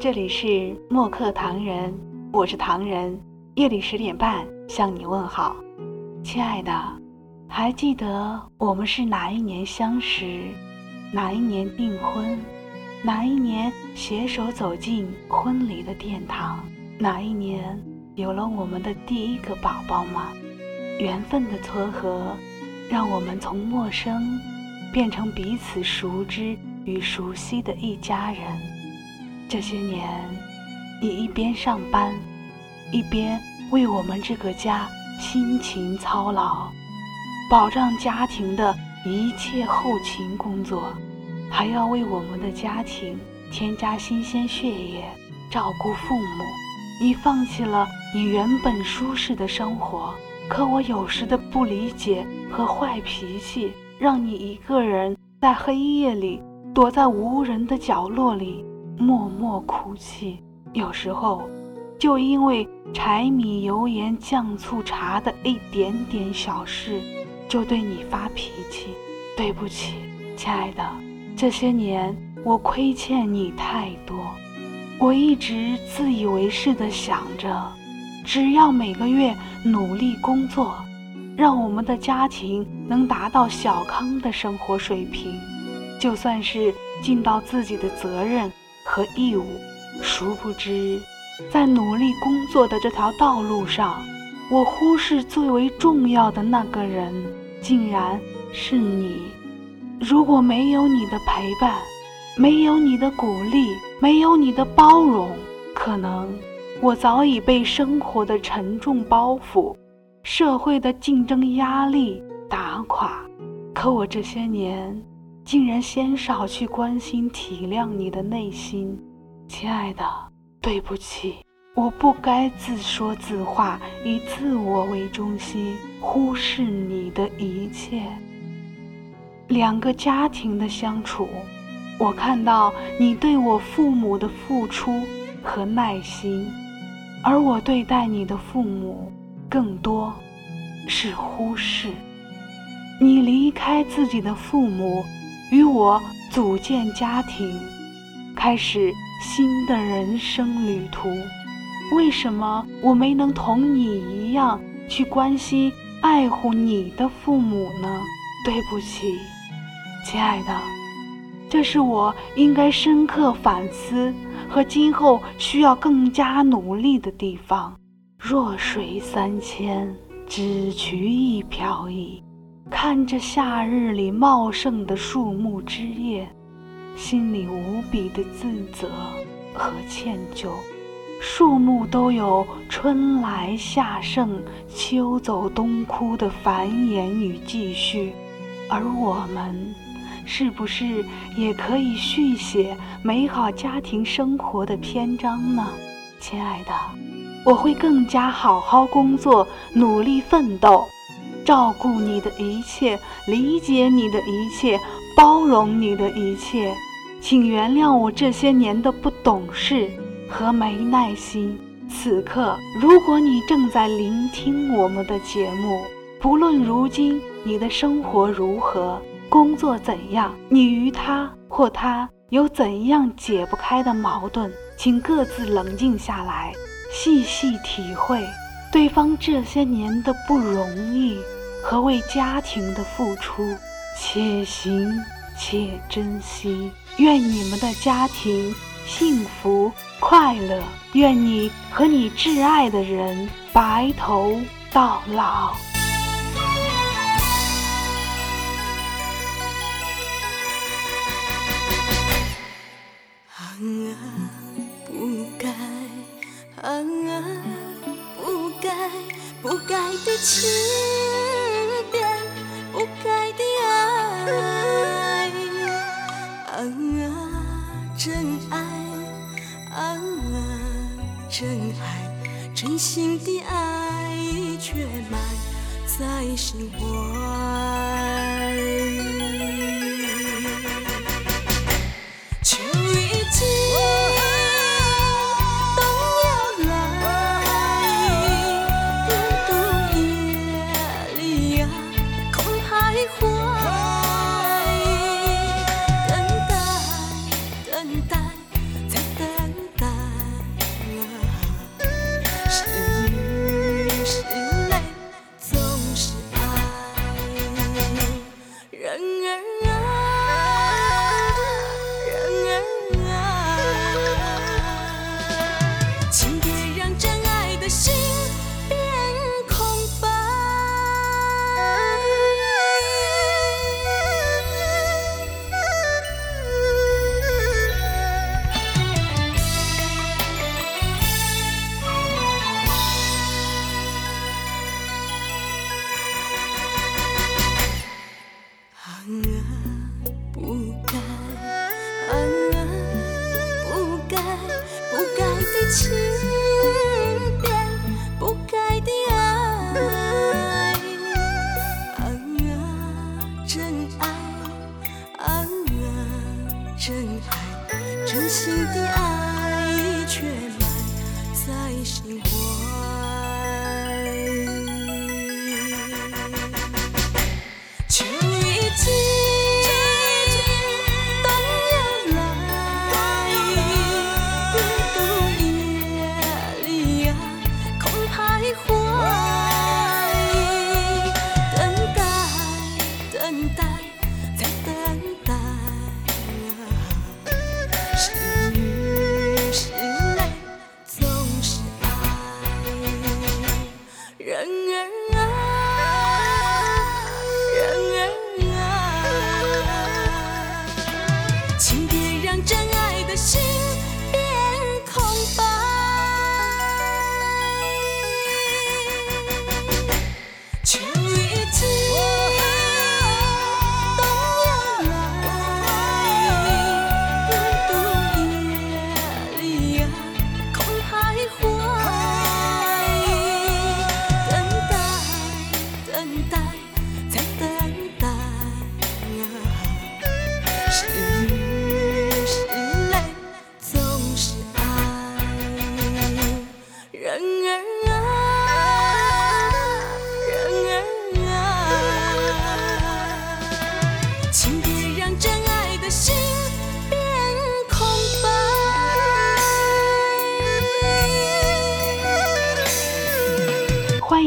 这里是墨客唐人，我是唐人。夜里十点半向你问好，亲爱的，还记得我们是哪一年相识，哪一年订婚，哪一年携手走进婚礼的殿堂，哪一年有了我们的第一个宝宝吗？缘分的撮合，让我们从陌生变成彼此熟知与熟悉的一家人。这些年，你一边上班，一边为我们这个家辛勤操劳，保障家庭的一切后勤工作，还要为我们的家庭添加新鲜血液，照顾父母。你放弃了你原本舒适的生活。可我有时的不理解和坏脾气，让你一个人在黑夜里躲在无人的角落里默默哭泣。有时候，就因为柴米油盐酱醋茶的一点点小事，就对你发脾气。对不起，亲爱的，这些年我亏欠你太多。我一直自以为是的想着。只要每个月努力工作，让我们的家庭能达到小康的生活水平，就算是尽到自己的责任和义务。殊不知，在努力工作的这条道路上，我忽视最为重要的那个人，竟然是你。如果没有你的陪伴，没有你的鼓励，没有你的包容，可能……我早已被生活的沉重包袱、社会的竞争压力打垮，可我这些年竟然先少去关心体谅你的内心，亲爱的，对不起，我不该自说自话，以自我为中心，忽视你的一切。两个家庭的相处，我看到你对我父母的付出和耐心。而我对待你的父母，更多是忽视。你离开自己的父母，与我组建家庭，开始新的人生旅途。为什么我没能同你一样去关心、爱护你的父母呢？对不起，亲爱的，这是我应该深刻反思。和今后需要更加努力的地方。弱水三千，只取一瓢饮。看着夏日里茂盛的树木枝叶，心里无比的自责和歉疚。树木都有春来夏盛、秋走冬枯的繁衍与继续，而我们。是不是也可以续写美好家庭生活的篇章呢，亲爱的？我会更加好好工作，努力奋斗，照顾你的一切，理解你的一切，包容你的一切。请原谅我这些年的不懂事和没耐心。此刻，如果你正在聆听我们的节目，不论如今你的生活如何。工作怎样？你与他或他有怎样解不开的矛盾？请各自冷静下来，细细体会对方这些年的不容易和为家庭的付出，且行且珍惜。愿你们的家庭幸福快乐，愿你和你挚爱的人白头到老啊。不该啊不该不该的情真爱，真心的爱却埋在心怀。